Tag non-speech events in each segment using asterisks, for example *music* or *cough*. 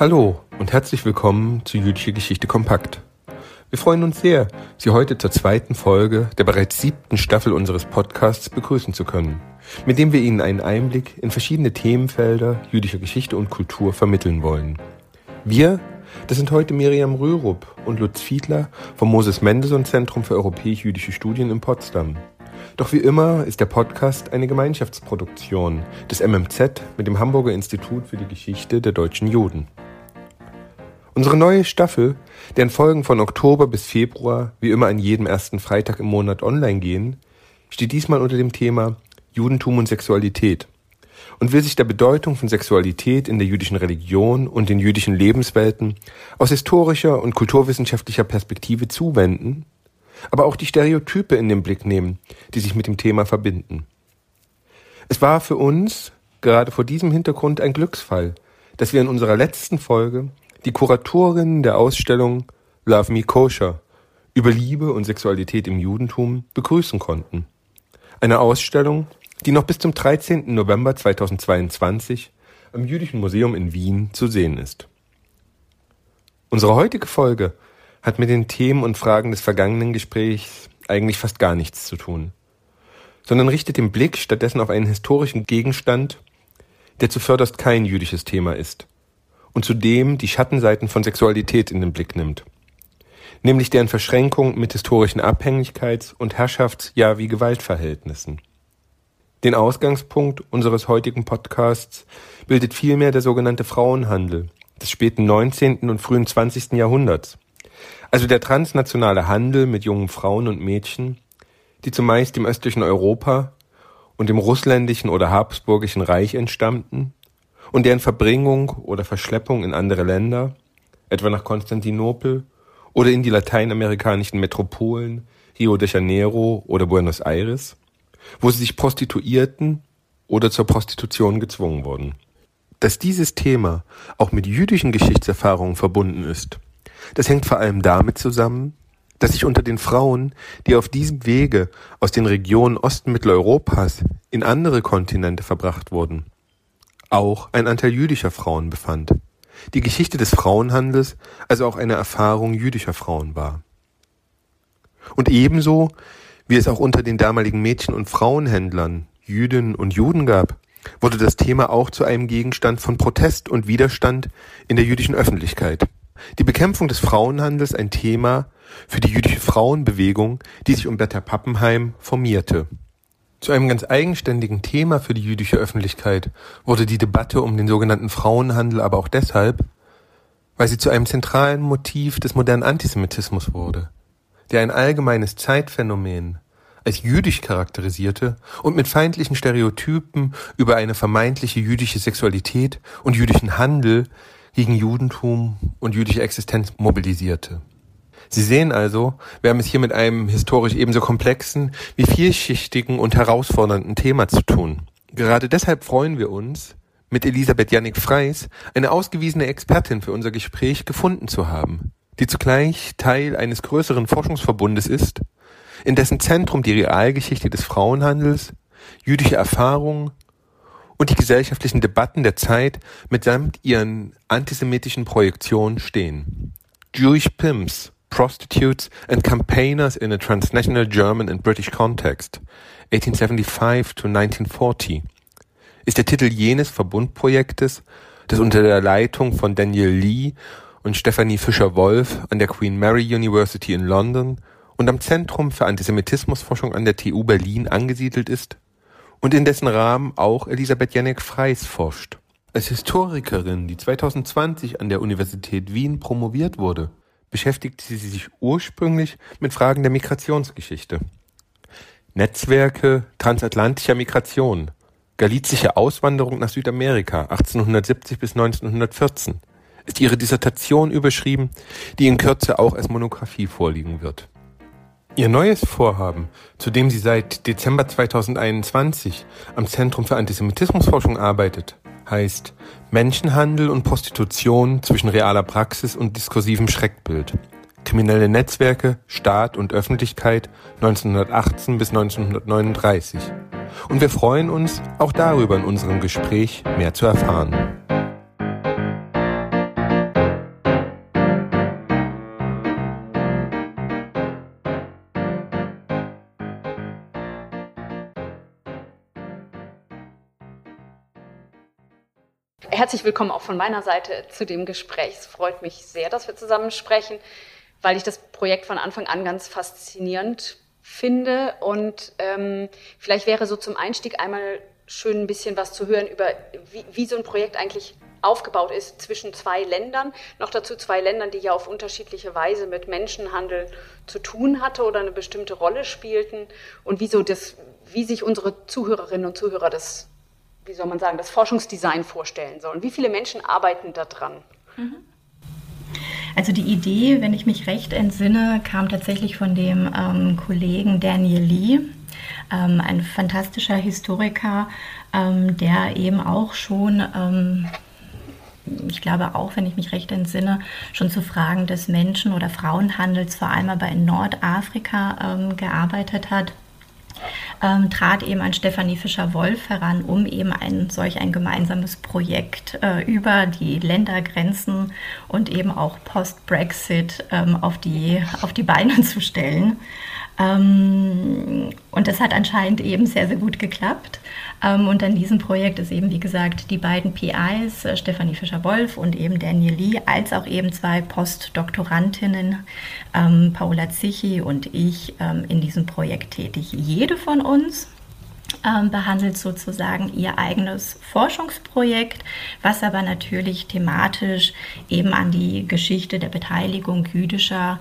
Hallo und herzlich willkommen zu Jüdische Geschichte Kompakt. Wir freuen uns sehr, Sie heute zur zweiten Folge der bereits siebten Staffel unseres Podcasts begrüßen zu können, mit dem wir Ihnen einen Einblick in verschiedene Themenfelder jüdischer Geschichte und Kultur vermitteln wollen. Wir, das sind heute Miriam Rürup und Lutz Fiedler vom Moses Mendelssohn Zentrum für europäisch-jüdische Studien in Potsdam. Doch wie immer ist der Podcast eine Gemeinschaftsproduktion des MMZ mit dem Hamburger Institut für die Geschichte der deutschen Juden. Unsere neue Staffel, deren Folgen von Oktober bis Februar wie immer an jedem ersten Freitag im Monat online gehen, steht diesmal unter dem Thema Judentum und Sexualität und will sich der Bedeutung von Sexualität in der jüdischen Religion und in jüdischen Lebenswelten aus historischer und kulturwissenschaftlicher Perspektive zuwenden, aber auch die Stereotype in den Blick nehmen, die sich mit dem Thema verbinden. Es war für uns gerade vor diesem Hintergrund ein Glücksfall, dass wir in unserer letzten Folge die Kuratorin der Ausstellung Love Me Kosher über Liebe und Sexualität im Judentum begrüßen konnten. Eine Ausstellung, die noch bis zum 13. November 2022 am Jüdischen Museum in Wien zu sehen ist. Unsere heutige Folge hat mit den Themen und Fragen des vergangenen Gesprächs eigentlich fast gar nichts zu tun, sondern richtet den Blick stattdessen auf einen historischen Gegenstand, der zuvörderst kein jüdisches Thema ist und zudem die Schattenseiten von Sexualität in den Blick nimmt. Nämlich deren Verschränkung mit historischen Abhängigkeits- und Herrschafts- ja wie Gewaltverhältnissen. Den Ausgangspunkt unseres heutigen Podcasts bildet vielmehr der sogenannte Frauenhandel des späten 19. und frühen 20. Jahrhunderts. Also der transnationale Handel mit jungen Frauen und Mädchen, die zumeist im östlichen Europa und dem russländischen oder habsburgischen Reich entstammten und deren Verbringung oder Verschleppung in andere Länder, etwa nach Konstantinopel oder in die lateinamerikanischen Metropolen Rio de Janeiro oder Buenos Aires, wo sie sich prostituierten oder zur Prostitution gezwungen wurden. Dass dieses Thema auch mit jüdischen Geschichtserfahrungen verbunden ist, das hängt vor allem damit zusammen, dass sich unter den Frauen, die auf diesem Wege aus den Regionen Ostmitteleuropas in andere Kontinente verbracht wurden, auch ein Anteil jüdischer Frauen befand. Die Geschichte des Frauenhandels also auch eine Erfahrung jüdischer Frauen war. Und ebenso, wie es auch unter den damaligen Mädchen- und Frauenhändlern Jüdinnen und Juden gab, wurde das Thema auch zu einem Gegenstand von Protest und Widerstand in der jüdischen Öffentlichkeit. Die Bekämpfung des Frauenhandels ein Thema für die jüdische Frauenbewegung, die sich um Bertha Pappenheim formierte. Zu einem ganz eigenständigen Thema für die jüdische Öffentlichkeit wurde die Debatte um den sogenannten Frauenhandel aber auch deshalb, weil sie zu einem zentralen Motiv des modernen Antisemitismus wurde, der ein allgemeines Zeitphänomen als jüdisch charakterisierte und mit feindlichen Stereotypen über eine vermeintliche jüdische Sexualität und jüdischen Handel gegen Judentum und jüdische Existenz mobilisierte. Sie sehen also, wir haben es hier mit einem historisch ebenso komplexen wie vielschichtigen und herausfordernden Thema zu tun. Gerade deshalb freuen wir uns, mit Elisabeth Jannik Freis eine ausgewiesene Expertin für unser Gespräch gefunden zu haben, die zugleich Teil eines größeren Forschungsverbundes ist, in dessen Zentrum die Realgeschichte des Frauenhandels, jüdische Erfahrungen und die gesellschaftlichen Debatten der Zeit mitsamt ihren antisemitischen Projektionen stehen. Jewish Pimps Prostitutes and Campaigners in a Transnational German and British Context, 1875 to 1940, ist der Titel jenes Verbundprojektes, das unter der Leitung von Daniel Lee und Stephanie Fischer-Wolf an der Queen Mary University in London und am Zentrum für Antisemitismusforschung an der TU Berlin angesiedelt ist und in dessen Rahmen auch Elisabeth Janek Freis forscht. Als Historikerin, die 2020 an der Universität Wien promoviert wurde, beschäftigte sie sich ursprünglich mit Fragen der Migrationsgeschichte. Netzwerke transatlantischer Migration, galizische Auswanderung nach Südamerika 1870 bis 1914 ist ihre Dissertation überschrieben, die in Kürze auch als Monographie vorliegen wird. Ihr neues Vorhaben, zu dem sie seit Dezember 2021 am Zentrum für Antisemitismusforschung arbeitet, heißt Menschenhandel und Prostitution zwischen realer Praxis und diskursivem Schreckbild. Kriminelle Netzwerke, Staat und Öffentlichkeit 1918 bis 1939. Und wir freuen uns, auch darüber in unserem Gespräch mehr zu erfahren. Herzlich willkommen auch von meiner Seite zu dem Gespräch. Es freut mich sehr, dass wir zusammen sprechen, weil ich das Projekt von Anfang an ganz faszinierend finde. Und ähm, vielleicht wäre so zum Einstieg einmal schön ein bisschen was zu hören über, wie, wie so ein Projekt eigentlich aufgebaut ist zwischen zwei Ländern. Noch dazu zwei Ländern, die ja auf unterschiedliche Weise mit Menschenhandel zu tun hatte oder eine bestimmte Rolle spielten. Und wie, so das, wie sich unsere Zuhörerinnen und Zuhörer das, wie soll man sagen, das Forschungsdesign vorstellen sollen. Wie viele Menschen arbeiten da dran? Mhm. Also die Idee, wenn ich mich recht entsinne, kam tatsächlich von dem ähm, Kollegen Daniel Lee, ähm, ein fantastischer Historiker, ähm, der eben auch schon ähm, ich glaube auch, wenn ich mich recht entsinne, schon zu Fragen des Menschen- oder Frauenhandels vor allem aber in Nordafrika ähm, gearbeitet hat. Ähm, trat eben an Stefanie Fischer-Wolf heran, um eben ein solch ein gemeinsames Projekt äh, über die Ländergrenzen und eben auch post-Brexit ähm, auf, die, auf die Beine *laughs* zu stellen. Ähm, und das hat anscheinend eben sehr, sehr gut geklappt. Ähm, und an diesem Projekt ist eben, wie gesagt, die beiden PIs, äh, Stefanie Fischer-Wolf und eben Daniel Lee, als auch eben zwei Postdoktorantinnen, ähm, Paula Zichi und ich, ähm, in diesem Projekt tätig. Jede von uns ähm, behandelt sozusagen ihr eigenes Forschungsprojekt, was aber natürlich thematisch eben an die Geschichte der Beteiligung jüdischer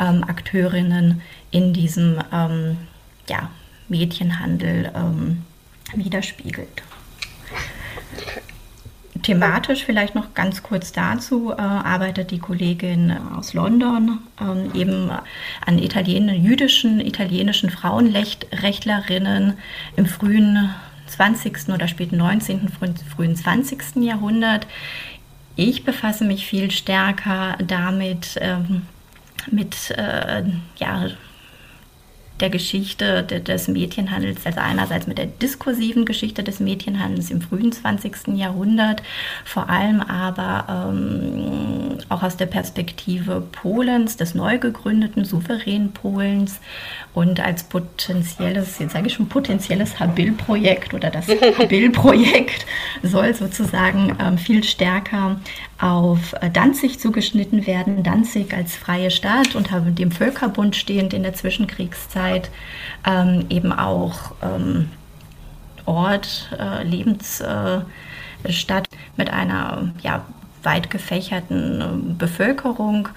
ähm, Akteurinnen in diesem ähm, ja, Mädchenhandel ähm, widerspiegelt. Thematisch vielleicht noch ganz kurz dazu äh, arbeitet die Kollegin aus London ähm, eben an Italien, jüdischen, italienischen Frauenrechtlerinnen im frühen 20. oder späten 19., frühen 20. Jahrhundert. Ich befasse mich viel stärker damit, ähm, mit äh, ja, der Geschichte des Mädchenhandels, also einerseits mit der diskursiven Geschichte des Mädchenhandels im frühen 20. Jahrhundert, vor allem aber ähm, auch aus der Perspektive Polens, des neu gegründeten souveränen Polens und als potenzielles, jetzt sage ich schon potenzielles Habil-Projekt oder das Habil-Projekt soll sozusagen ähm, viel stärker auf äh, Danzig zugeschnitten werden. Danzig als freie Stadt unter dem Völkerbund stehend in der Zwischenkriegszeit ähm, eben auch ähm, Ort, äh, Lebensstadt äh, mit einer ja, weit gefächerten ähm, Bevölkerung,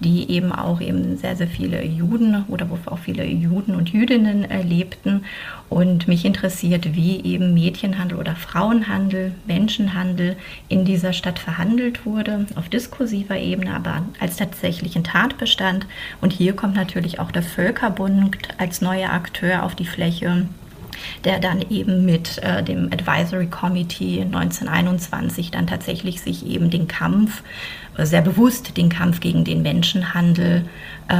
die eben auch eben sehr, sehr viele Juden oder wo auch viele Juden und Jüdinnen lebten. Und mich interessiert, wie eben Mädchenhandel oder Frauenhandel, Menschenhandel in dieser Stadt verhandelt wurde, auf diskursiver Ebene, aber als tatsächlichen Tatbestand. Und hier kommt natürlich auch der Völkerbund als neuer Akteur auf die Fläche der dann eben mit äh, dem Advisory Committee 1921 dann tatsächlich sich eben den Kampf, sehr bewusst den Kampf gegen den Menschenhandel äh,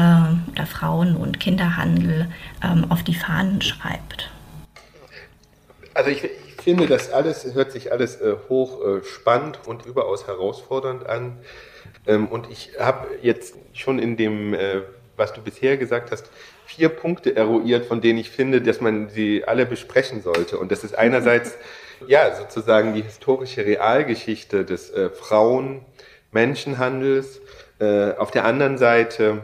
oder Frauen- und Kinderhandel ähm, auf die Fahnen schreibt. Also ich, ich, finde, das alles hört sich alles äh, hoch äh, spannend und überaus herausfordernd an. Ähm, und ich habe jetzt schon in dem, äh, was du bisher gesagt hast, vier Punkte eruiert, von denen ich finde, dass man sie alle besprechen sollte. Und das ist einerseits *laughs* ja sozusagen die historische Realgeschichte des äh, Frauen-Menschenhandels, äh, auf der anderen Seite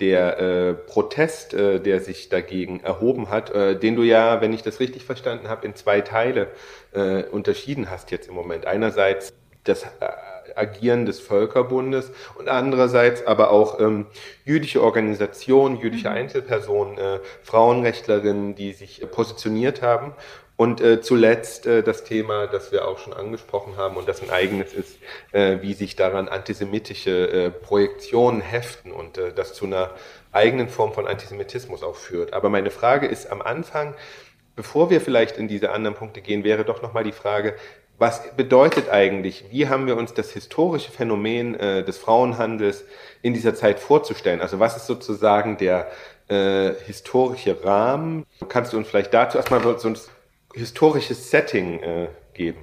der äh, Protest, äh, der sich dagegen erhoben hat, äh, den du ja, wenn ich das richtig verstanden habe, in zwei Teile äh, unterschieden hast jetzt im Moment. Einerseits das äh, Agieren des Völkerbundes und andererseits aber auch ähm, jüdische Organisationen, jüdische mhm. Einzelpersonen, äh, Frauenrechtlerinnen, die sich äh, positioniert haben. Und äh, zuletzt äh, das Thema, das wir auch schon angesprochen haben und das ein eigenes ist, äh, wie sich daran antisemitische äh, Projektionen heften und äh, das zu einer eigenen Form von Antisemitismus auch führt. Aber meine Frage ist am Anfang, bevor wir vielleicht in diese anderen Punkte gehen, wäre doch nochmal die Frage, was bedeutet eigentlich, wie haben wir uns das historische Phänomen äh, des Frauenhandels in dieser Zeit vorzustellen? Also was ist sozusagen der äh, historische Rahmen? Kannst du uns vielleicht dazu erstmal so ein historisches Setting äh, geben?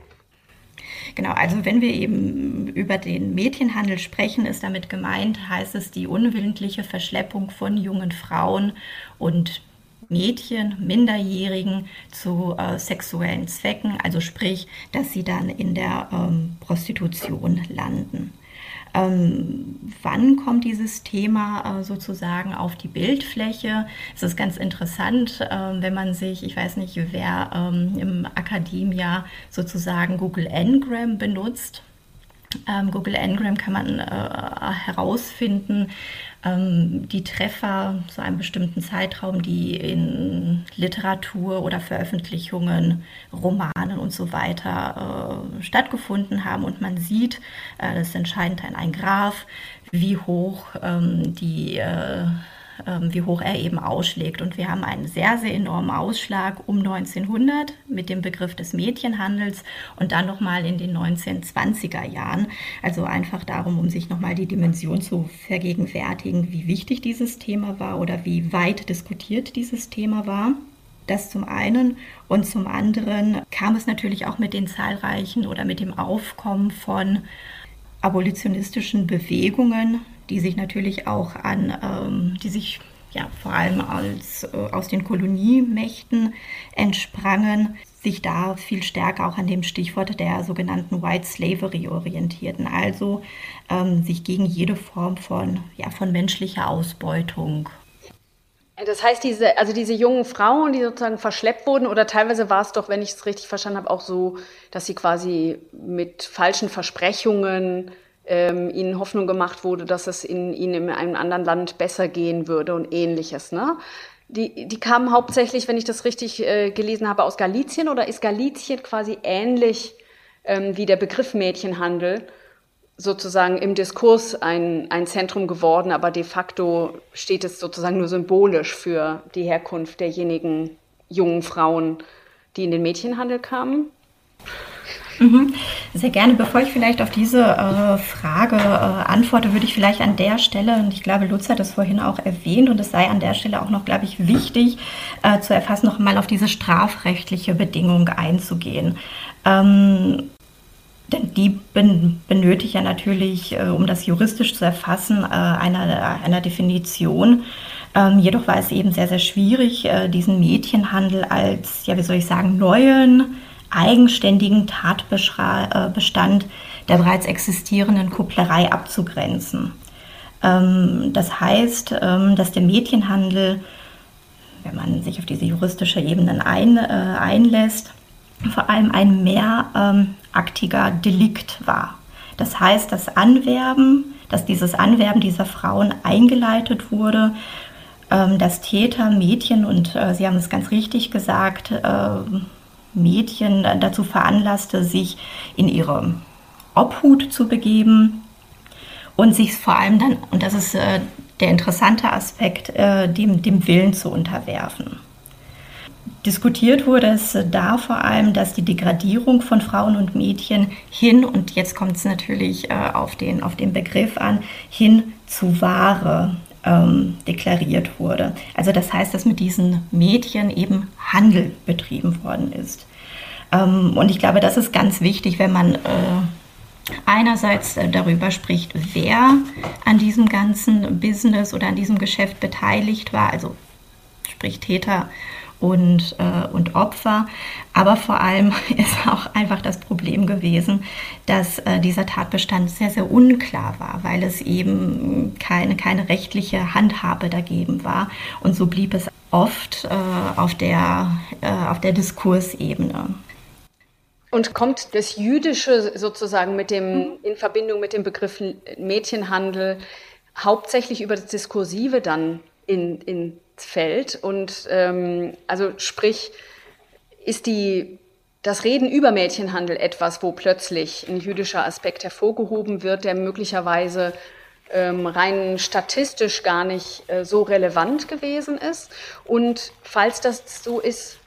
Genau, also wenn wir eben über den Mädchenhandel sprechen, ist damit gemeint, heißt es die unwillentliche Verschleppung von jungen Frauen und Mädchen, Minderjährigen zu äh, sexuellen Zwecken, also sprich, dass sie dann in der ähm, Prostitution landen. Ähm, wann kommt dieses Thema äh, sozusagen auf die Bildfläche? Es ist ganz interessant, äh, wenn man sich, ich weiß nicht, wer ähm, im Akademia sozusagen Google Ngram benutzt. Ähm, Google Ngram kann man äh, herausfinden, ähm, die Treffer zu einem bestimmten Zeitraum, die in Literatur oder Veröffentlichungen, Romanen und so weiter äh, stattgefunden haben. Und man sieht, äh, das ist entscheidend ein Graph, wie hoch ähm, die äh, wie hoch er eben ausschlägt. Und wir haben einen sehr, sehr enormen Ausschlag um 1900 mit dem Begriff des Mädchenhandels und dann nochmal in den 1920er Jahren. Also einfach darum, um sich nochmal die Dimension zu vergegenwärtigen, wie wichtig dieses Thema war oder wie weit diskutiert dieses Thema war. Das zum einen. Und zum anderen kam es natürlich auch mit den zahlreichen oder mit dem Aufkommen von abolitionistischen Bewegungen, die sich natürlich auch an, ähm, die sich ja vor allem als, äh, aus den Koloniemächten entsprangen, sich da viel stärker auch an dem Stichwort der sogenannten White Slavery orientierten, also ähm, sich gegen jede Form von, ja, von menschlicher Ausbeutung. Das heißt, diese, also diese jungen Frauen, die sozusagen verschleppt wurden, oder teilweise war es doch, wenn ich es richtig verstanden habe, auch so, dass sie quasi mit falschen Versprechungen ähm, ihnen Hoffnung gemacht wurde, dass es in, ihnen in einem anderen Land besser gehen würde und ähnliches. Ne? Die, die kamen hauptsächlich, wenn ich das richtig äh, gelesen habe, aus Galizien oder ist Galizien quasi ähnlich ähm, wie der Begriff Mädchenhandel sozusagen im Diskurs ein, ein Zentrum geworden, aber de facto steht es sozusagen nur symbolisch für die Herkunft derjenigen jungen Frauen, die in den Mädchenhandel kamen? Mhm. Sehr gerne. Bevor ich vielleicht auf diese äh, Frage äh, antworte, würde ich vielleicht an der Stelle, und ich glaube, Lutz hat es vorhin auch erwähnt, und es sei an der Stelle auch noch, glaube ich, wichtig äh, zu erfassen, noch mal auf diese strafrechtliche Bedingung einzugehen. Ähm, denn die ben benötigt ja natürlich, äh, um das juristisch zu erfassen, äh, einer, einer Definition. Ähm, jedoch war es eben sehr, sehr schwierig, äh, diesen Mädchenhandel als, ja, wie soll ich sagen, neuen eigenständigen Tatbestand der bereits existierenden Kupplerei abzugrenzen. Ähm, das heißt, ähm, dass der Mädchenhandel, wenn man sich auf diese juristische Ebene ein, äh, einlässt, vor allem ein mehraktiger Delikt war. Das heißt, das Anwerben, dass dieses Anwerben dieser Frauen eingeleitet wurde, ähm, dass Täter, Mädchen und äh, Sie haben es ganz richtig gesagt, Mädchen dazu veranlasste, sich in ihre Obhut zu begeben und sich vor allem dann, und das ist äh, der interessante Aspekt, äh, dem, dem Willen zu unterwerfen. Diskutiert wurde es da vor allem, dass die Degradierung von Frauen und Mädchen hin, und jetzt kommt es natürlich äh, auf, den, auf den Begriff an, hin zu Ware ähm, deklariert wurde. Also das heißt, dass mit diesen Mädchen eben Handel betrieben worden ist. Ähm, und ich glaube, das ist ganz wichtig, wenn man äh, einerseits äh, darüber spricht, wer an diesem ganzen Business oder an diesem Geschäft beteiligt war, also sprich Täter und, äh, und Opfer. Aber vor allem *laughs* ist auch einfach das Problem gewesen, dass äh, dieser Tatbestand sehr, sehr unklar war, weil es eben keine, keine rechtliche Handhabe dagegen war. Und so blieb es oft äh, auf, der, äh, auf der Diskursebene. Und kommt das Jüdische sozusagen mit dem, mhm. in Verbindung mit dem Begriff Mädchenhandel hauptsächlich über das Diskursive dann in, ins Feld? Und ähm, also sprich, ist die, das Reden über Mädchenhandel etwas, wo plötzlich ein jüdischer Aspekt hervorgehoben wird, der möglicherweise ähm, rein statistisch gar nicht äh, so relevant gewesen ist? Und falls das so ist,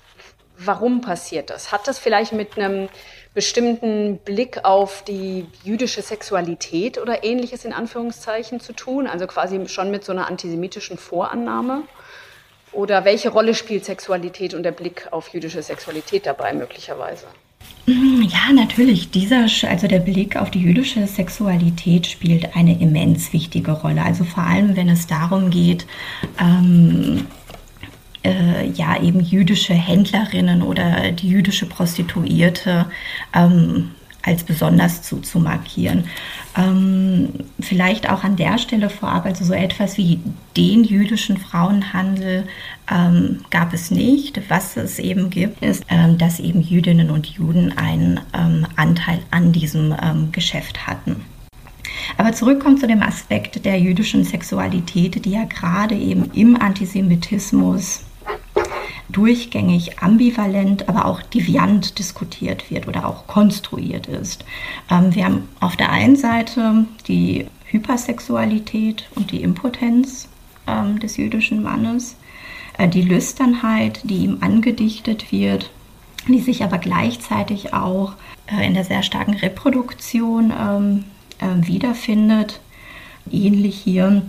warum passiert das? Hat das vielleicht mit einem bestimmten Blick auf die jüdische Sexualität oder ähnliches in Anführungszeichen zu tun? Also quasi schon mit so einer antisemitischen Vorannahme? Oder welche Rolle spielt Sexualität und der Blick auf jüdische Sexualität dabei möglicherweise? Ja, natürlich. Dieser, also der Blick auf die jüdische Sexualität spielt eine immens wichtige Rolle. Also vor allem, wenn es darum geht, ähm, äh, ja eben jüdische Händlerinnen oder die jüdische Prostituierte ähm, als besonders zu, zu markieren. Ähm, vielleicht auch an der Stelle vorab, also so etwas wie den jüdischen Frauenhandel ähm, gab es nicht. Was es eben gibt, ist, ähm, dass eben Jüdinnen und Juden einen ähm, Anteil an diesem ähm, Geschäft hatten. Aber zurückkommt zu dem Aspekt der jüdischen Sexualität, die ja gerade eben im Antisemitismus durchgängig ambivalent, aber auch deviant diskutiert wird oder auch konstruiert ist. Ähm, wir haben auf der einen Seite die Hypersexualität und die Impotenz ähm, des jüdischen Mannes, äh, die Lüsternheit, die ihm angedichtet wird, die sich aber gleichzeitig auch äh, in der sehr starken Reproduktion ähm, äh, wiederfindet. Ähnlich hier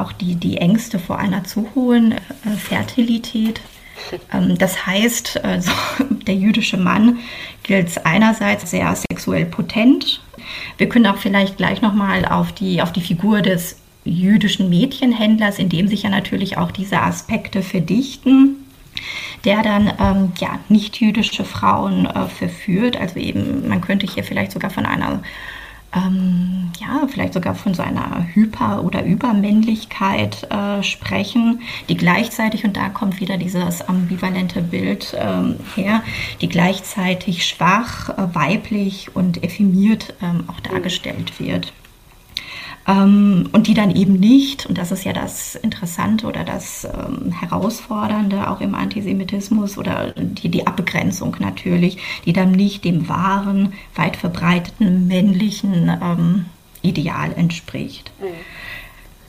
auch die, die Ängste vor einer zu hohen äh, Fertilität. *laughs* Ähm, das heißt, also, *laughs* der jüdische Mann gilt einerseits sehr sexuell potent. Wir können auch vielleicht gleich nochmal auf die, auf die Figur des jüdischen Mädchenhändlers, in dem sich ja natürlich auch diese Aspekte verdichten, der dann ähm, ja, nicht jüdische Frauen äh, verführt. Also eben, man könnte hier vielleicht sogar von einer ähm, ja, vielleicht sogar von so einer Hyper- oder Übermännlichkeit äh, sprechen, die gleichzeitig, und da kommt wieder dieses ambivalente Bild ähm, her, die gleichzeitig schwach, äh, weiblich und effimiert ähm, auch dargestellt wird. Ähm, und die dann eben nicht, und das ist ja das Interessante oder das ähm, Herausfordernde auch im Antisemitismus oder die, die Abgrenzung natürlich, die dann nicht dem wahren, weit verbreiteten männlichen ähm, Ideal entspricht. Mhm.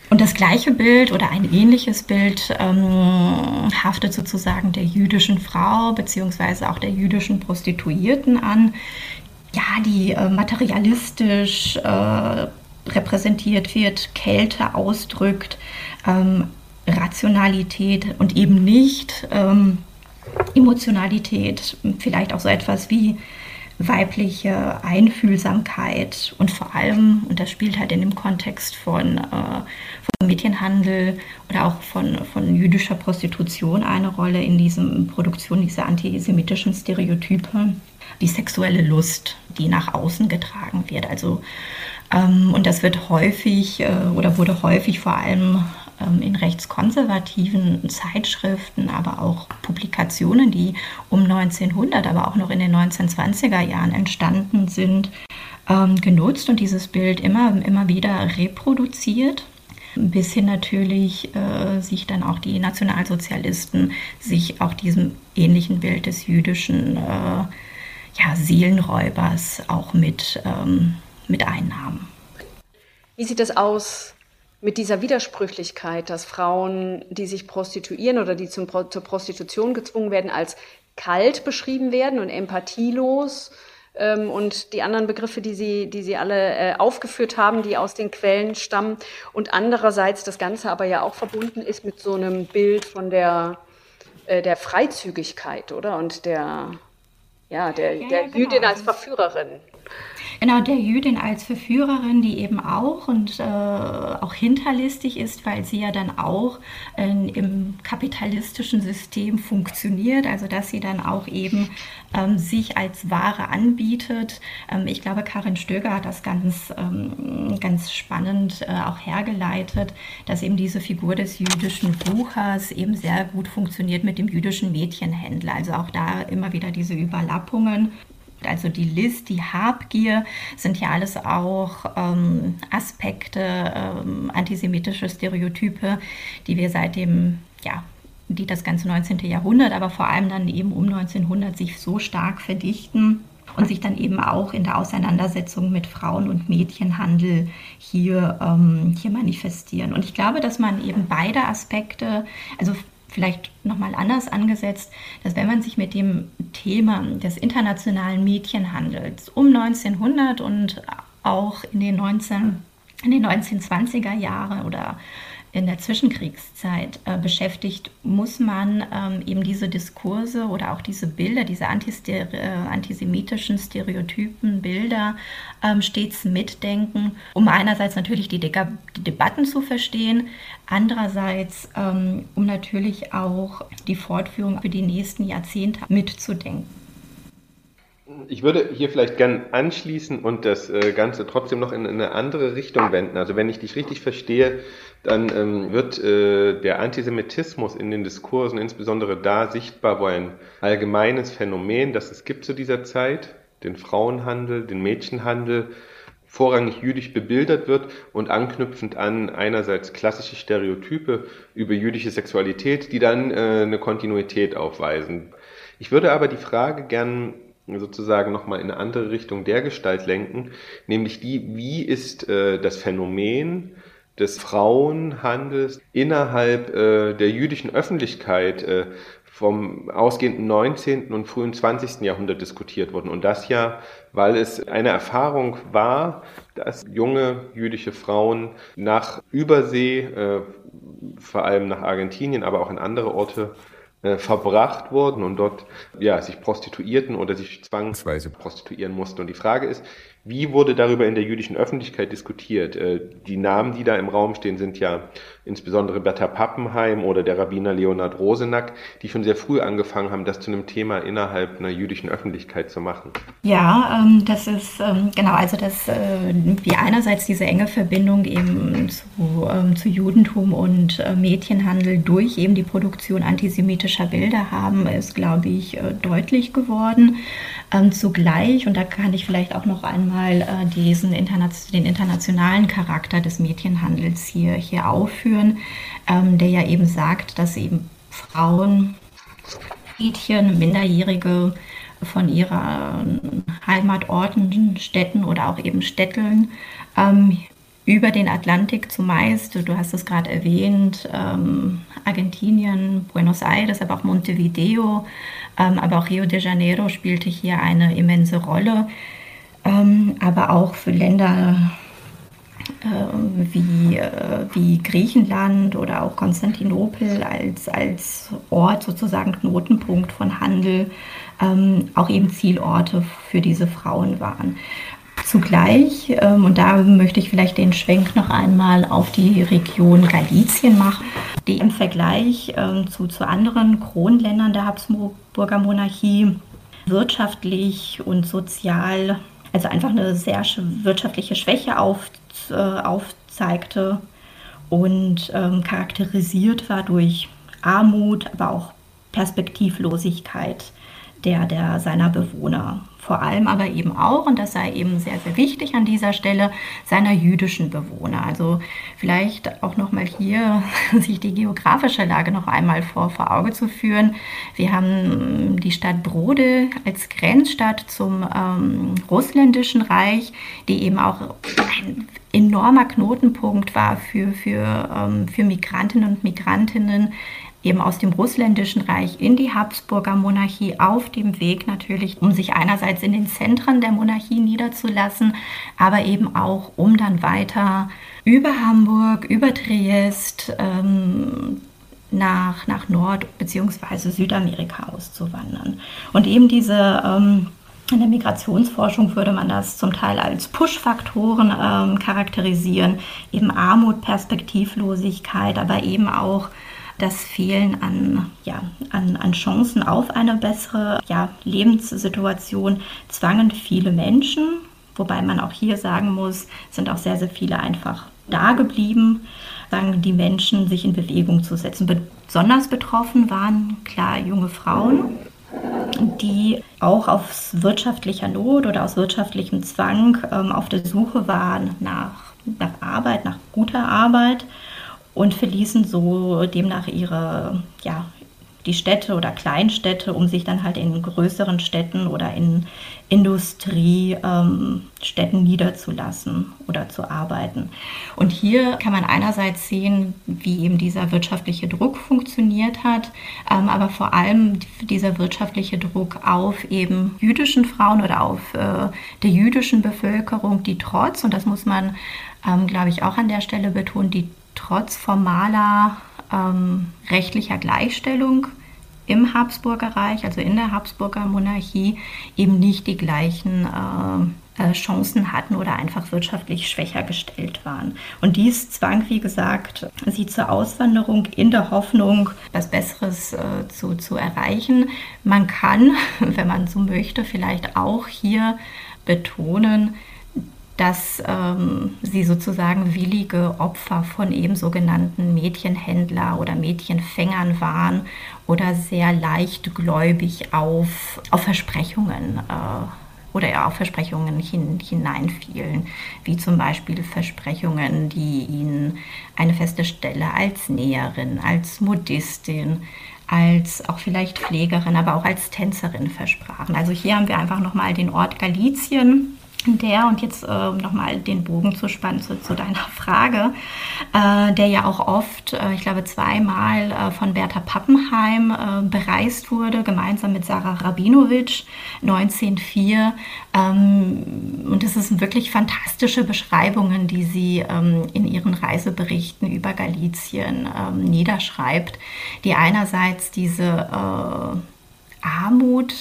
Und das gleiche Bild oder ein ähnliches Bild ähm, haftet sozusagen der jüdischen Frau beziehungsweise auch der jüdischen Prostituierten an, ja, die äh, materialistisch äh, repräsentiert wird, Kälte ausdrückt, ähm, Rationalität und eben nicht ähm, Emotionalität, vielleicht auch so etwas wie weibliche Einfühlsamkeit und vor allem, und das spielt halt in dem Kontext von, äh, von Mädchenhandel oder auch von, von jüdischer Prostitution eine Rolle in diesem Produktion dieser antisemitischen Stereotype, die sexuelle Lust, die nach außen getragen wird. Also und das wird häufig äh, oder wurde häufig vor allem ähm, in rechtskonservativen Zeitschriften, aber auch Publikationen, die um 1900, aber auch noch in den 1920er Jahren entstanden sind, ähm, genutzt und dieses Bild immer, immer wieder reproduziert bis hin natürlich äh, sich dann auch die Nationalsozialisten sich auch diesem ähnlichen Bild des jüdischen äh, ja, Seelenräubers auch mit ähm, mit einnahmen. Wie sieht es aus mit dieser Widersprüchlichkeit, dass Frauen, die sich prostituieren oder die zum, zur Prostitution gezwungen werden, als kalt beschrieben werden und empathielos ähm, und die anderen Begriffe, die Sie, die Sie alle äh, aufgeführt haben, die aus den Quellen stammen und andererseits das Ganze aber ja auch verbunden ist mit so einem Bild von der, äh, der Freizügigkeit, oder? Und der, ja, der, ja, der ja, genau. Jüdin als Verführerin. Genau, der Jüdin als Verführerin, die eben auch und äh, auch hinterlistig ist, weil sie ja dann auch äh, im kapitalistischen System funktioniert, also dass sie dann auch eben ähm, sich als Ware anbietet. Ähm, ich glaube, Karin Stöger hat das ganz, ähm, ganz spannend äh, auch hergeleitet, dass eben diese Figur des jüdischen Buchers eben sehr gut funktioniert mit dem jüdischen Mädchenhändler. Also auch da immer wieder diese Überlappungen also die List, die Habgier sind ja alles auch ähm, Aspekte, ähm, antisemitische Stereotype, die wir seit dem, ja, die das ganze 19. Jahrhundert, aber vor allem dann eben um 1900 sich so stark verdichten und sich dann eben auch in der Auseinandersetzung mit Frauen- und Mädchenhandel hier, ähm, hier manifestieren. Und ich glaube, dass man eben beide Aspekte, also vielleicht nochmal anders angesetzt, dass wenn man sich mit dem Thema des internationalen Mädchenhandels um 1900 und auch in den, 19, in den 1920er Jahren oder in der Zwischenkriegszeit äh, beschäftigt, muss man ähm, eben diese Diskurse oder auch diese Bilder, diese äh, antisemitischen Stereotypen, Bilder ähm, stets mitdenken, um einerseits natürlich die, De die Debatten zu verstehen, andererseits ähm, um natürlich auch die Fortführung für die nächsten Jahrzehnte mitzudenken. Ich würde hier vielleicht gern anschließen und das äh, Ganze trotzdem noch in eine andere Richtung wenden. Also wenn ich dich richtig verstehe, dann ähm, wird äh, der Antisemitismus in den Diskursen insbesondere da sichtbar, wo ein allgemeines Phänomen, das es gibt zu dieser Zeit, den Frauenhandel, den Mädchenhandel, vorrangig jüdisch bebildert wird und anknüpfend an einerseits klassische Stereotype über jüdische Sexualität, die dann äh, eine Kontinuität aufweisen. Ich würde aber die Frage gern sozusagen nochmal in eine andere Richtung der Gestalt lenken, nämlich die, wie ist äh, das Phänomen des Frauenhandels innerhalb äh, der jüdischen Öffentlichkeit äh, vom ausgehenden 19. und frühen 20. Jahrhundert diskutiert worden. Und das ja, weil es eine Erfahrung war, dass junge jüdische Frauen nach Übersee, äh, vor allem nach Argentinien, aber auch in andere Orte äh, verbracht wurden und dort ja, sich prostituierten oder sich zwangsweise prostituieren mussten. Und die Frage ist, wie wurde darüber in der jüdischen Öffentlichkeit diskutiert? Äh, die Namen, die da im Raum stehen, sind ja insbesondere Bertha Pappenheim oder der Rabbiner Leonhard Rosenack, die schon sehr früh angefangen haben, das zu einem Thema innerhalb einer jüdischen Öffentlichkeit zu machen. Ja, ähm, das ist ähm, genau, also dass äh, wir einerseits diese enge Verbindung eben zu, ähm, zu Judentum und äh, Mädchenhandel durch eben die Produktion antisemitischer Bilder haben, ist, glaube ich, deutlich geworden. Zugleich, und da kann ich vielleicht auch noch einmal äh, diesen Interna den internationalen Charakter des Mädchenhandels hier, hier aufführen, ähm, der ja eben sagt, dass eben Frauen, Mädchen, Minderjährige von ihrer Heimatorten, Städten oder auch eben Städteln ähm, über den Atlantik zumeist, du hast es gerade erwähnt, ähm, Argentinien, Buenos Aires, aber auch Montevideo, ähm, aber auch Rio de Janeiro spielte hier eine immense Rolle. Ähm, aber auch für Länder äh, wie, äh, wie Griechenland oder auch Konstantinopel als, als Ort, sozusagen Knotenpunkt von Handel, ähm, auch eben Zielorte für diese Frauen waren. Zugleich, ähm, und da möchte ich vielleicht den Schwenk noch einmal auf die Region Galizien machen, die im Vergleich ähm, zu, zu anderen Kronländern der Habsburger Monarchie wirtschaftlich und sozial, also einfach eine sehr wirtschaftliche Schwäche auf, äh, aufzeigte und ähm, charakterisiert war durch Armut, aber auch Perspektivlosigkeit der, der seiner Bewohner vor allem aber eben auch, und das sei eben sehr, sehr wichtig an dieser Stelle, seiner jüdischen Bewohner. Also vielleicht auch nochmal hier *laughs* sich die geografische Lage noch einmal vor, vor Auge zu führen. Wir haben die Stadt Brode als Grenzstadt zum ähm, russländischen Reich, die eben auch ein enormer Knotenpunkt war für, für, ähm, für Migrantinnen und Migrantinnen eben aus dem russländischen Reich in die Habsburger Monarchie auf dem Weg natürlich, um sich einerseits in den Zentren der Monarchie niederzulassen, aber eben auch, um dann weiter über Hamburg, über Triest ähm, nach, nach Nord- bzw. Südamerika auszuwandern. Und eben diese ähm, in der Migrationsforschung würde man das zum Teil als Push-Faktoren ähm, charakterisieren, eben Armut, Perspektivlosigkeit, aber eben auch das Fehlen an, ja, an, an Chancen auf eine bessere ja, Lebenssituation zwangen viele Menschen, wobei man auch hier sagen muss, sind auch sehr, sehr viele einfach da geblieben, sagen die Menschen, sich in Bewegung zu setzen. Besonders betroffen waren klar junge Frauen, die auch aus wirtschaftlicher Not oder aus wirtschaftlichem Zwang ähm, auf der Suche waren nach, nach Arbeit, nach guter Arbeit und verließen so demnach ihre, ja, die Städte oder Kleinstädte, um sich dann halt in größeren Städten oder in Industriestädten ähm, niederzulassen oder zu arbeiten. Und hier kann man einerseits sehen, wie eben dieser wirtschaftliche Druck funktioniert hat, ähm, aber vor allem dieser wirtschaftliche Druck auf eben jüdischen Frauen oder auf äh, der jüdischen Bevölkerung, die trotz, und das muss man, ähm, glaube ich, auch an der Stelle betonen, die trotz formaler ähm, rechtlicher Gleichstellung im Habsburger Reich, also in der Habsburger Monarchie, eben nicht die gleichen äh, äh, Chancen hatten oder einfach wirtschaftlich schwächer gestellt waren. Und dies zwang, wie gesagt, sie zur Auswanderung in der Hoffnung, was Besseres äh, zu, zu erreichen. Man kann, *laughs* wenn man so möchte, vielleicht auch hier betonen, dass ähm, sie sozusagen willige Opfer von eben sogenannten Mädchenhändler oder Mädchenfängern waren oder sehr leichtgläubig auf, auf Versprechungen äh, oder auf Versprechungen hin, hineinfielen, wie zum Beispiel Versprechungen, die ihnen eine feste Stelle als Näherin, als Modistin, als auch vielleicht Pflegerin, aber auch als Tänzerin versprachen. Also hier haben wir einfach nochmal den Ort Galizien der, und jetzt äh, nochmal den Bogen zu spannen zu, zu deiner Frage, äh, der ja auch oft, äh, ich glaube zweimal äh, von Bertha Pappenheim äh, bereist wurde, gemeinsam mit Sarah Rabinowitsch 1904. Ähm, und es sind wirklich fantastische Beschreibungen, die sie ähm, in ihren Reiseberichten über Galizien ähm, niederschreibt, die einerseits diese äh, Armut,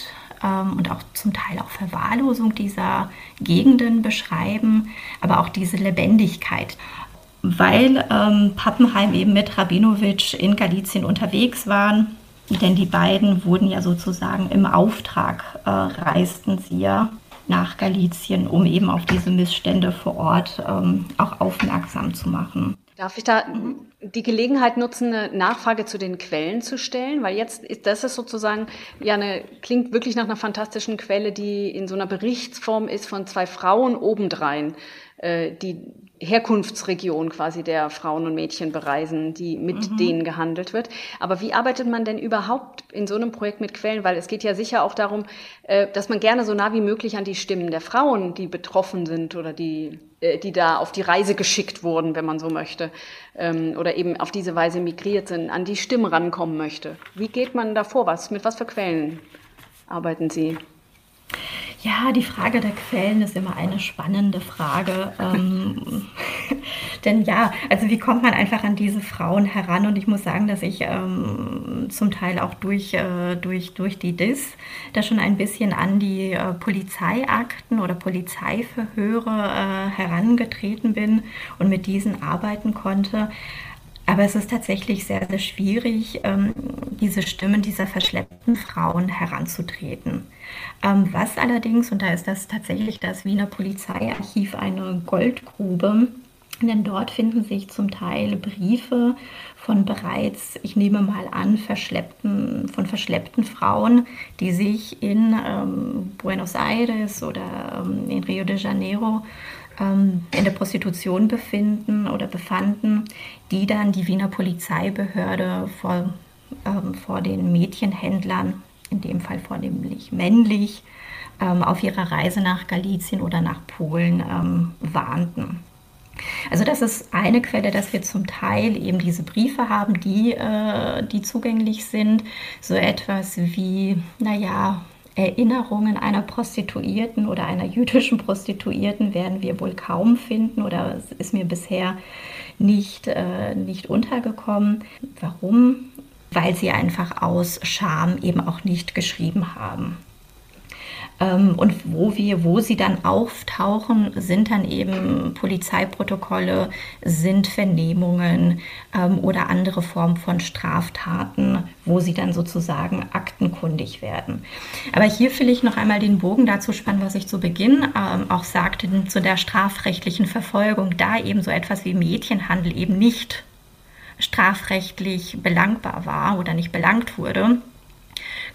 ähm, und auch zum Teil auch Verwahrlosung dieser Gegenden beschreiben, aber auch diese Lebendigkeit. Weil ähm, Pappenheim eben mit Rabinowitsch in Galizien unterwegs waren, denn die beiden wurden ja sozusagen im Auftrag, äh, reisten sie ja nach Galizien, um eben auf diese Missstände vor Ort ähm, auch aufmerksam zu machen. Darf ich da die Gelegenheit nutzen, eine Nachfrage zu den Quellen zu stellen? Weil jetzt ist das ist sozusagen ja eine klingt wirklich nach einer fantastischen Quelle, die in so einer Berichtsform ist von zwei Frauen obendrein, äh, die Herkunftsregion quasi der Frauen und Mädchen bereisen, die mit mhm. denen gehandelt wird. Aber wie arbeitet man denn überhaupt in so einem Projekt mit Quellen? Weil es geht ja sicher auch darum, äh, dass man gerne so nah wie möglich an die Stimmen der Frauen, die betroffen sind oder die, äh, die da auf die Reise geschickt wurden, wenn man so möchte, ähm, oder eben auf diese Weise migriert sind, an die Stimmen rankommen möchte. Wie geht man da vor? Was, mit was für Quellen arbeiten Sie? Ja, die Frage der Quellen ist immer eine spannende Frage. Ähm, *laughs* denn ja, also wie kommt man einfach an diese Frauen heran? Und ich muss sagen, dass ich ähm, zum Teil auch durch, äh, durch, durch die DIS da schon ein bisschen an die äh, Polizeiakten oder Polizeiverhöre äh, herangetreten bin und mit diesen arbeiten konnte. Aber es ist tatsächlich sehr, sehr schwierig, ähm, diese Stimmen dieser verschleppten Frauen heranzutreten. Ähm, was allerdings, und da ist das tatsächlich das Wiener Polizeiarchiv eine Goldgrube, denn dort finden sich zum Teil Briefe von bereits, ich nehme mal an, verschleppten, von verschleppten Frauen, die sich in ähm, Buenos Aires oder ähm, in Rio de Janeiro ähm, in der Prostitution befinden oder befanden, die dann die Wiener Polizeibehörde vor, ähm, vor den Mädchenhändlern, in dem Fall vornehmlich männlich, ähm, auf ihrer Reise nach Galizien oder nach Polen ähm, warnten. Also das ist eine Quelle, dass wir zum Teil eben diese Briefe haben, die, äh, die zugänglich sind. So etwas wie, naja, Erinnerungen einer Prostituierten oder einer jüdischen Prostituierten werden wir wohl kaum finden oder es ist mir bisher nicht, äh, nicht untergekommen. Warum? Weil sie einfach aus Scham eben auch nicht geschrieben haben. Ähm, und wo wir, wo sie dann auftauchen, sind dann eben Polizeiprotokolle, sind Vernehmungen ähm, oder andere Formen von Straftaten, wo sie dann sozusagen aktenkundig werden. Aber hier will ich noch einmal den Bogen dazu spannen, was ich zu Beginn ähm, auch sagte, zu der strafrechtlichen Verfolgung, da eben so etwas wie Mädchenhandel eben nicht strafrechtlich belangbar war oder nicht belangt wurde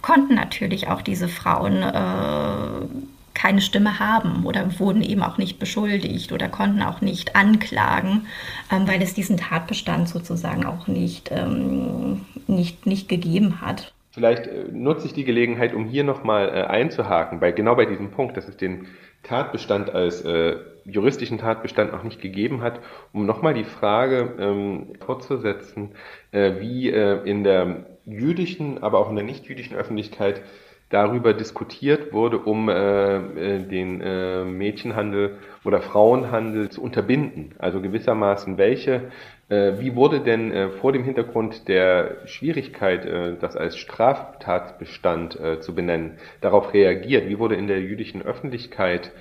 konnten natürlich auch diese Frauen äh, keine Stimme haben oder wurden eben auch nicht beschuldigt oder konnten auch nicht anklagen, ähm, weil es diesen Tatbestand sozusagen auch nicht, ähm, nicht, nicht gegeben hat. Vielleicht äh, nutze ich die Gelegenheit, um hier nochmal äh, einzuhaken, bei, genau bei diesem Punkt, dass es den Tatbestand als äh, juristischen Tatbestand noch nicht gegeben hat, um nochmal die Frage ähm, fortzusetzen, äh, wie äh, in der jüdischen, aber auch in der nicht-jüdischen Öffentlichkeit darüber diskutiert wurde, um äh, äh, den äh, Mädchenhandel oder Frauenhandel zu unterbinden. Also gewissermaßen welche, äh, wie wurde denn äh, vor dem Hintergrund der Schwierigkeit, äh, das als Straftatbestand zu benennen, darauf reagiert? Wie wurde in der jüdischen Öffentlichkeit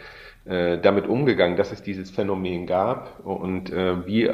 damit umgegangen, dass es dieses Phänomen gab und wie,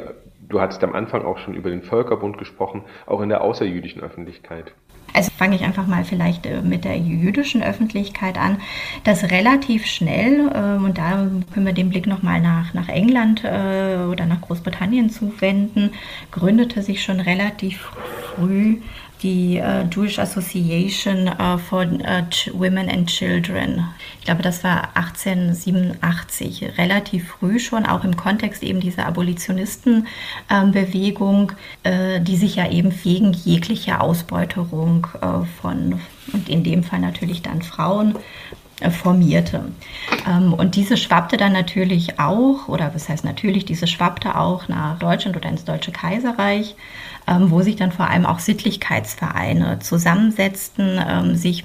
du hattest am Anfang auch schon über den Völkerbund gesprochen, auch in der außerjüdischen Öffentlichkeit? Also fange ich einfach mal vielleicht äh, mit der jüdischen Öffentlichkeit an, dass relativ schnell, ähm, und da können wir den Blick nochmal nach, nach England äh, oder nach Großbritannien zuwenden, gründete sich schon relativ früh die äh, Jewish Association äh, for äh, Women and Children. Ich glaube, das war 1887, relativ früh schon, auch im Kontext eben dieser Abolitionistenbewegung, äh, die sich ja eben gegen jegliche Ausbeuterung äh, von, und in dem Fall natürlich dann Frauen, äh, formierte. Ähm, und diese schwappte dann natürlich auch, oder was heißt natürlich, diese schwappte auch nach Deutschland oder ins Deutsche Kaiserreich. Ähm, wo sich dann vor allem auch Sittlichkeitsvereine zusammensetzten, ähm, sich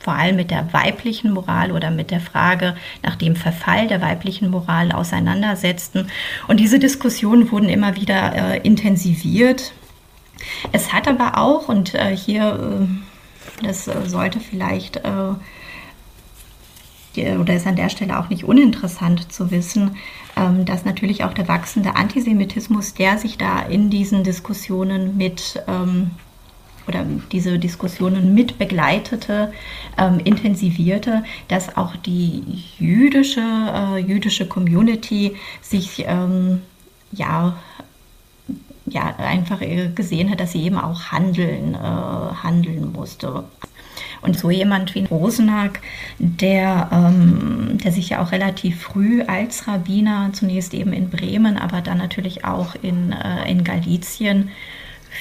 vor allem mit der weiblichen Moral oder mit der Frage nach dem Verfall der weiblichen Moral auseinandersetzten. Und diese Diskussionen wurden immer wieder äh, intensiviert. Es hat aber auch, und äh, hier, äh, das äh, sollte vielleicht äh, oder ist an der Stelle auch nicht uninteressant zu wissen, ähm, dass natürlich auch der wachsende Antisemitismus, der sich da in diesen Diskussionen mit ähm, oder diese Diskussionen mit begleitete, ähm, intensivierte, dass auch die jüdische, äh, jüdische Community sich ähm, ja, ja einfach gesehen hat, dass sie eben auch handeln, äh, handeln musste. Und so jemand wie Rosenack, der, ähm, der sich ja auch relativ früh als Rabbiner, zunächst eben in Bremen, aber dann natürlich auch in, äh, in Galizien,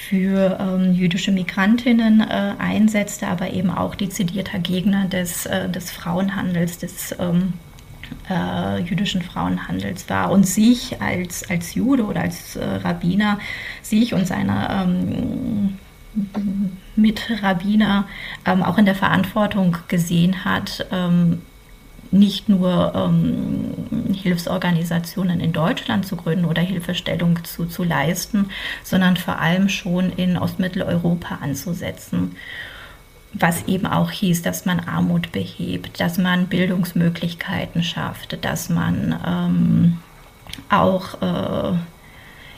für ähm, jüdische Migrantinnen äh, einsetzte, aber eben auch dezidierter Gegner des, äh, des Frauenhandels, des ähm, äh, jüdischen Frauenhandels war. Und sich als, als Jude oder als äh, Rabbiner, sich und seine ähm, Mitrabbiner ähm, auch in der Verantwortung gesehen hat, ähm, nicht nur ähm, Hilfsorganisationen in Deutschland zu gründen oder Hilfestellung zu, zu leisten, sondern vor allem schon in Ostmitteleuropa anzusetzen. Was eben auch hieß, dass man Armut behebt, dass man Bildungsmöglichkeiten schafft, dass man ähm, auch äh,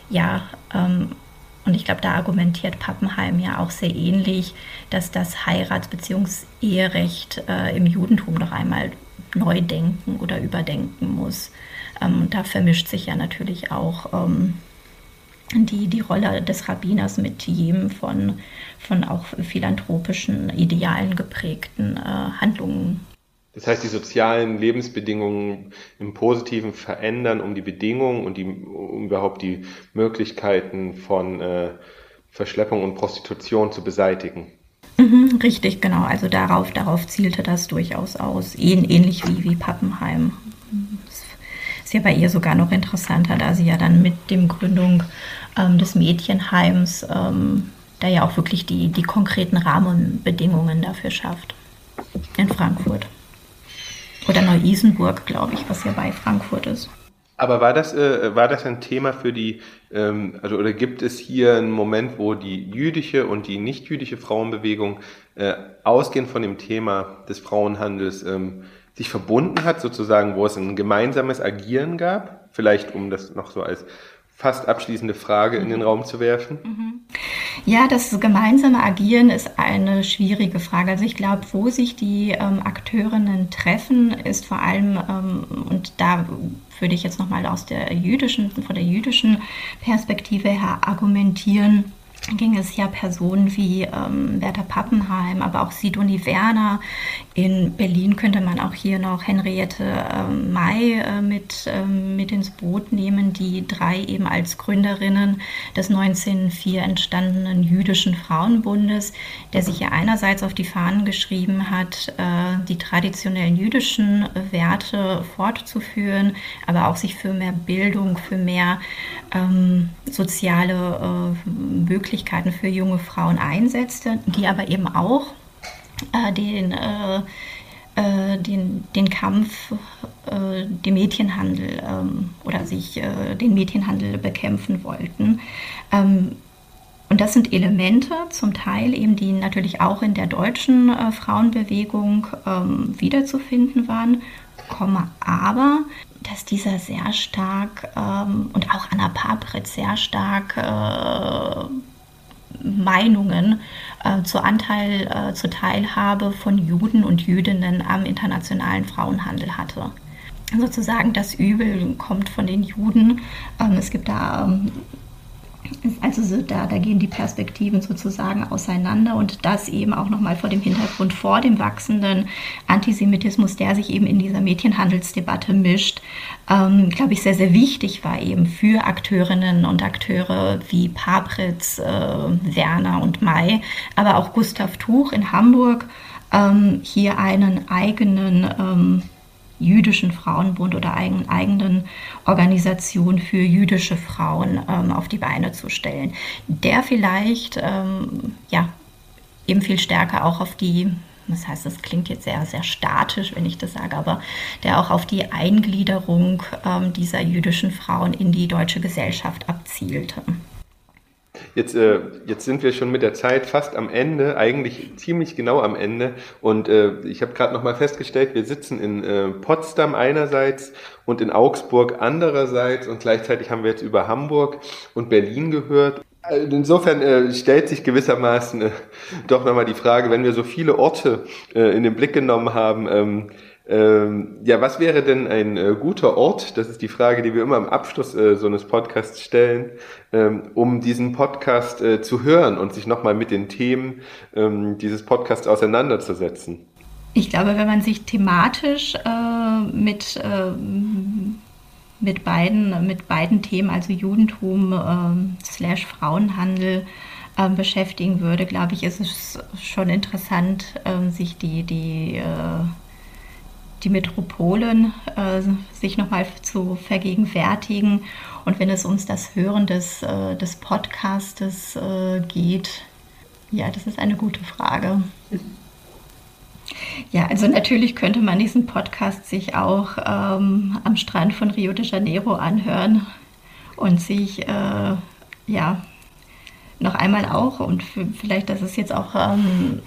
ja, ähm, und ich glaube, da argumentiert Pappenheim ja auch sehr ähnlich, dass das Heirats- bzw. Eherecht äh, im Judentum noch einmal neu denken oder überdenken muss. Ähm, da vermischt sich ja natürlich auch ähm, die, die Rolle des Rabbiners mit jedem von, von auch philanthropischen Idealen geprägten äh, Handlungen das heißt, die sozialen Lebensbedingungen im Positiven verändern, um die Bedingungen und die, um überhaupt die Möglichkeiten von äh, Verschleppung und Prostitution zu beseitigen. Mhm, richtig, genau. Also darauf, darauf zielte das durchaus aus. Ähnlich wie, wie Pappenheim. Ist ja bei ihr sogar noch interessanter, da sie ja dann mit dem Gründung ähm, des Mädchenheims ähm, da ja auch wirklich die, die konkreten Rahmenbedingungen dafür schafft. In Frankfurt. Oder Neu-Isenburg, glaube ich, was ja bei Frankfurt ist. Aber war das, äh, war das ein Thema für die, ähm, also oder gibt es hier einen Moment, wo die jüdische und die nicht-jüdische Frauenbewegung äh, ausgehend von dem Thema des Frauenhandels ähm, sich verbunden hat, sozusagen, wo es ein gemeinsames Agieren gab? Vielleicht, um das noch so als fast abschließende Frage in den Raum zu werfen? Mhm. Ja, das gemeinsame Agieren ist eine schwierige Frage. Also ich glaube, wo sich die ähm, Akteurinnen treffen, ist vor allem, ähm, und da würde ich jetzt nochmal aus der jüdischen, von der jüdischen Perspektive her argumentieren, ging es ja Personen wie ähm, Werther Pappenheim, aber auch Sidonie Werner. In Berlin könnte man auch hier noch Henriette ähm, May äh, mit, ähm, mit ins Boot nehmen, die drei eben als Gründerinnen des 1904 entstandenen jüdischen Frauenbundes, der sich ja einerseits auf die Fahnen geschrieben hat, äh, die traditionellen jüdischen Werte fortzuführen, aber auch sich für mehr Bildung, für mehr ähm, soziale äh, Möglichkeiten für junge Frauen einsetzte, die aber eben auch äh, den, äh, äh, den, den Kampf, äh, den Mädchenhandel ähm, oder sich äh, den Mädchenhandel bekämpfen wollten. Ähm, und das sind Elemente, zum Teil eben, die natürlich auch in der deutschen äh, Frauenbewegung ähm, wiederzufinden waren, aber, dass dieser sehr stark ähm, und auch Anna Papritz sehr stark äh, Meinungen äh, zur Anteil, äh, zur Teilhabe von Juden und Jüdinnen am internationalen Frauenhandel hatte. Sozusagen das Übel kommt von den Juden. Ähm, es gibt da ähm, also so da, da gehen die Perspektiven sozusagen auseinander und das eben auch nochmal vor dem Hintergrund vor dem wachsenden Antisemitismus, der sich eben in dieser Mädchenhandelsdebatte mischt, ähm, glaube ich, sehr, sehr wichtig war eben für Akteurinnen und Akteure wie Papritz, äh, Werner und May, aber auch Gustav Tuch in Hamburg ähm, hier einen eigenen ähm, jüdischen Frauenbund oder eigenen, eigenen Organisation für jüdische Frauen ähm, auf die Beine zu stellen, der vielleicht ähm, ja, eben viel stärker auch auf die das heißt, das klingt jetzt sehr, sehr statisch, wenn ich das sage, aber der auch auf die Eingliederung ähm, dieser jüdischen Frauen in die deutsche Gesellschaft abzielte. Jetzt, äh, jetzt sind wir schon mit der Zeit fast am Ende, eigentlich ziemlich genau am Ende. Und äh, ich habe gerade nochmal festgestellt, wir sitzen in äh, Potsdam einerseits und in Augsburg andererseits und gleichzeitig haben wir jetzt über Hamburg und Berlin gehört. Also insofern äh, stellt sich gewissermaßen äh, doch nochmal die Frage, wenn wir so viele Orte äh, in den Blick genommen haben, ähm, ähm, ja, was wäre denn ein äh, guter Ort? Das ist die Frage, die wir immer am Abschluss äh, so eines Podcasts stellen, ähm, um diesen Podcast äh, zu hören und sich nochmal mit den Themen ähm, dieses Podcasts auseinanderzusetzen. Ich glaube, wenn man sich thematisch äh, mit, äh, mit, beiden, mit beiden Themen, also Judentum äh, slash Frauenhandel, beschäftigen würde, glaube ich, ist es schon interessant, sich die, die die Metropolen äh, sich nochmal zu vergegenwärtigen. Und wenn es uns das Hören des, äh, des Podcastes äh, geht, ja, das ist eine gute Frage. Ja, also natürlich könnte man diesen Podcast sich auch ähm, am Strand von Rio de Janeiro anhören und sich äh, ja noch einmal auch und vielleicht, das ist jetzt auch ähm,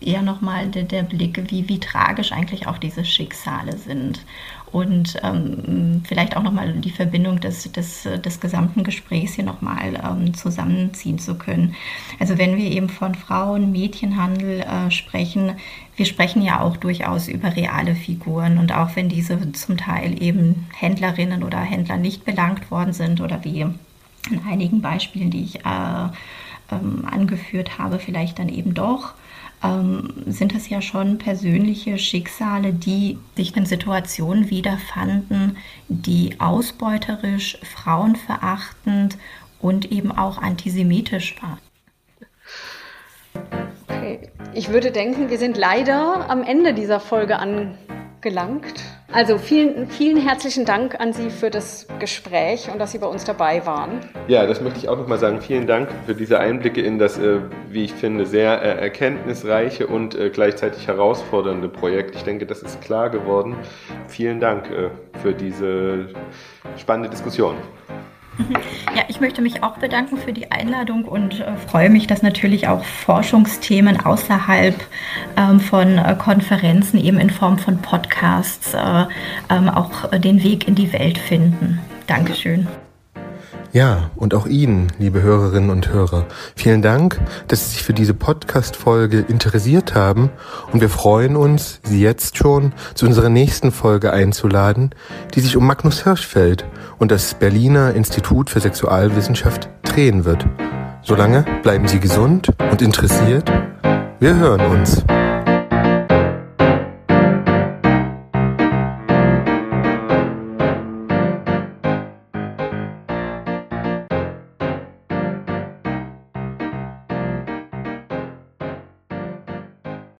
eher nochmal der, der Blick, wie, wie tragisch eigentlich auch diese Schicksale sind. Und ähm, vielleicht auch nochmal die Verbindung des, des, des gesamten Gesprächs hier nochmal ähm, zusammenziehen zu können. Also wenn wir eben von Frauen, Mädchenhandel äh, sprechen, wir sprechen ja auch durchaus über reale Figuren. Und auch wenn diese zum Teil eben Händlerinnen oder Händler nicht belangt worden sind oder wie in einigen Beispielen, die ich äh, ähm, angeführt habe, vielleicht dann eben doch ähm, sind es ja schon persönliche Schicksale, die sich in Situationen wiederfanden, die ausbeuterisch, frauenverachtend und eben auch antisemitisch waren. Okay. Ich würde denken, wir sind leider am Ende dieser Folge angelangt. Also vielen, vielen herzlichen Dank an Sie für das Gespräch und dass Sie bei uns dabei waren. Ja, das möchte ich auch nochmal sagen. Vielen Dank für diese Einblicke in das, äh, wie ich finde, sehr äh, erkenntnisreiche und äh, gleichzeitig herausfordernde Projekt. Ich denke, das ist klar geworden. Vielen Dank für diese spannende Diskussion. Ja, ich möchte mich auch bedanken für die Einladung und äh, freue mich, dass natürlich auch Forschungsthemen außerhalb ähm, von äh, Konferenzen eben in Form von Podcasts äh, ähm, auch den Weg in die Welt finden. Dankeschön. Ja, und auch Ihnen, liebe Hörerinnen und Hörer, vielen Dank, dass Sie sich für diese Podcast-Folge interessiert haben und wir freuen uns, Sie jetzt schon zu unserer nächsten Folge einzuladen, die sich um Magnus Hirschfeld und das Berliner Institut für Sexualwissenschaft drehen wird. Solange bleiben Sie gesund und interessiert. Wir hören uns.